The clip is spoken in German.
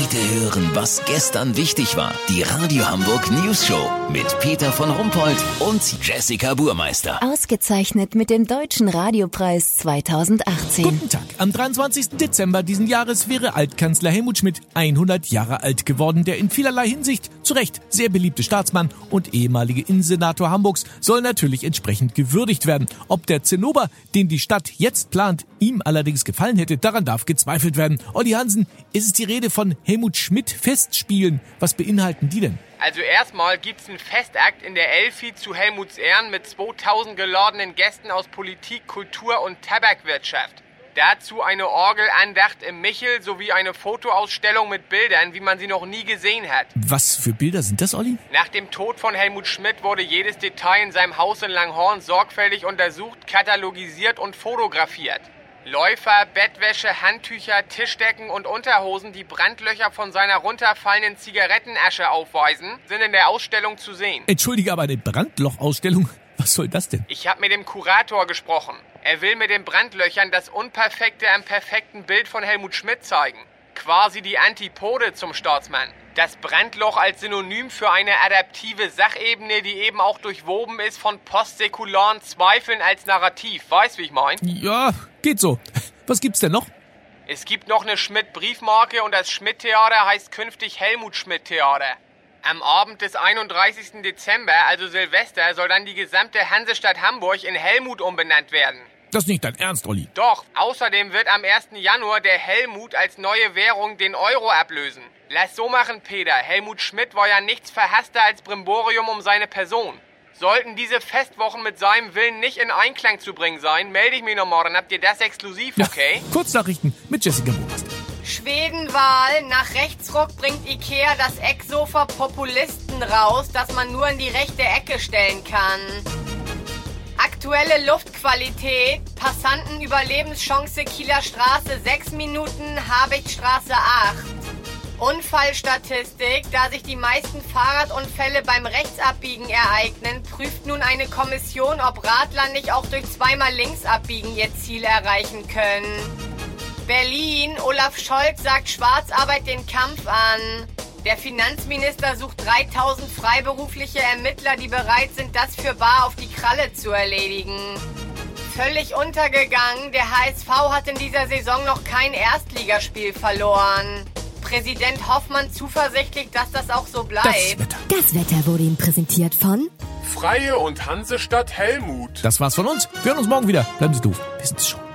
Heute hören, was gestern wichtig war. Die Radio Hamburg News Show mit Peter von Rumpold und Jessica Burmeister. Ausgezeichnet mit dem Deutschen Radiopreis 2018. Guten Tag. Am 23. Dezember diesen Jahres wäre Altkanzler Helmut Schmidt 100 Jahre alt geworden. Der in vielerlei Hinsicht zu Recht sehr beliebte Staatsmann und ehemalige Innensenator Hamburgs soll natürlich entsprechend gewürdigt werden. Ob der Zinnober, den die Stadt jetzt plant, ihm allerdings gefallen hätte, daran darf gezweifelt werden. Olli Hansen, ist es die Rede von Helmut Schmidt Festspielen. Was beinhalten die denn? Also erstmal gibt's einen Festakt in der Elfi zu Helmuts Ehren mit 2000 geladenen Gästen aus Politik, Kultur und Tabakwirtschaft. Dazu eine Orgelandacht im Michel sowie eine Fotoausstellung mit Bildern, wie man sie noch nie gesehen hat. Was für Bilder sind das, Olli? Nach dem Tod von Helmut Schmidt wurde jedes Detail in seinem Haus in Langhorn sorgfältig untersucht, katalogisiert und fotografiert. Läufer, Bettwäsche, Handtücher, Tischdecken und Unterhosen, die Brandlöcher von seiner runterfallenden Zigarettenasche aufweisen, sind in der Ausstellung zu sehen. Entschuldige, aber eine Brandlochausstellung? Was soll das denn? Ich habe mit dem Kurator gesprochen. Er will mit den Brandlöchern das Unperfekte am perfekten Bild von Helmut Schmidt zeigen. Quasi die Antipode zum Staatsmann. Das Brandloch als Synonym für eine adaptive Sachebene, die eben auch durchwoben ist von postsäkularen Zweifeln als Narrativ. Weißt, wie ich mein? Ja, geht so. Was gibt's denn noch? Es gibt noch eine Schmidt-Briefmarke und das Schmidt-Theater heißt künftig Helmut Schmidt-Theater. Am Abend des 31. Dezember, also Silvester, soll dann die gesamte Hansestadt Hamburg in Helmut umbenannt werden. Das ist nicht dein Ernst, Olli. Doch, außerdem wird am 1. Januar der Helmut als neue Währung den Euro ablösen. Lass so machen, Peter. Helmut Schmidt war ja nichts verhasster als Brimborium um seine Person. Sollten diese Festwochen mit seinem Willen nicht in Einklang zu bringen sein, melde ich mich noch morgen. Habt ihr das exklusiv, okay? Ja, Kurznachrichten mit Jessica Burmeister. Schwedenwahl. Nach Rechtsruck bringt Ikea das Ecksofa Populisten raus, das man nur in die rechte Ecke stellen kann. Aktuelle Luftqualität. Passanten Überlebenschance Kieler Straße 6 Minuten, Habichtstraße 8. Unfallstatistik. Da sich die meisten Fahrradunfälle beim Rechtsabbiegen ereignen, prüft nun eine Kommission, ob Radler nicht auch durch zweimal Linksabbiegen ihr Ziel erreichen können. Berlin. Olaf Scholz sagt Schwarzarbeit den Kampf an. Der Finanzminister sucht 3000 freiberufliche Ermittler, die bereit sind, das für bar auf die Kralle zu erledigen. Völlig untergegangen, der HSV hat in dieser Saison noch kein Erstligaspiel verloren. Präsident Hoffmann zuversichtlich, dass das auch so bleibt. Das Wetter. Das Wetter wurde Ihnen präsentiert von Freie und Hansestadt Helmut. Das war's von uns. Wir hören uns morgen wieder. Bleiben Sie doof. Wir sind's schon.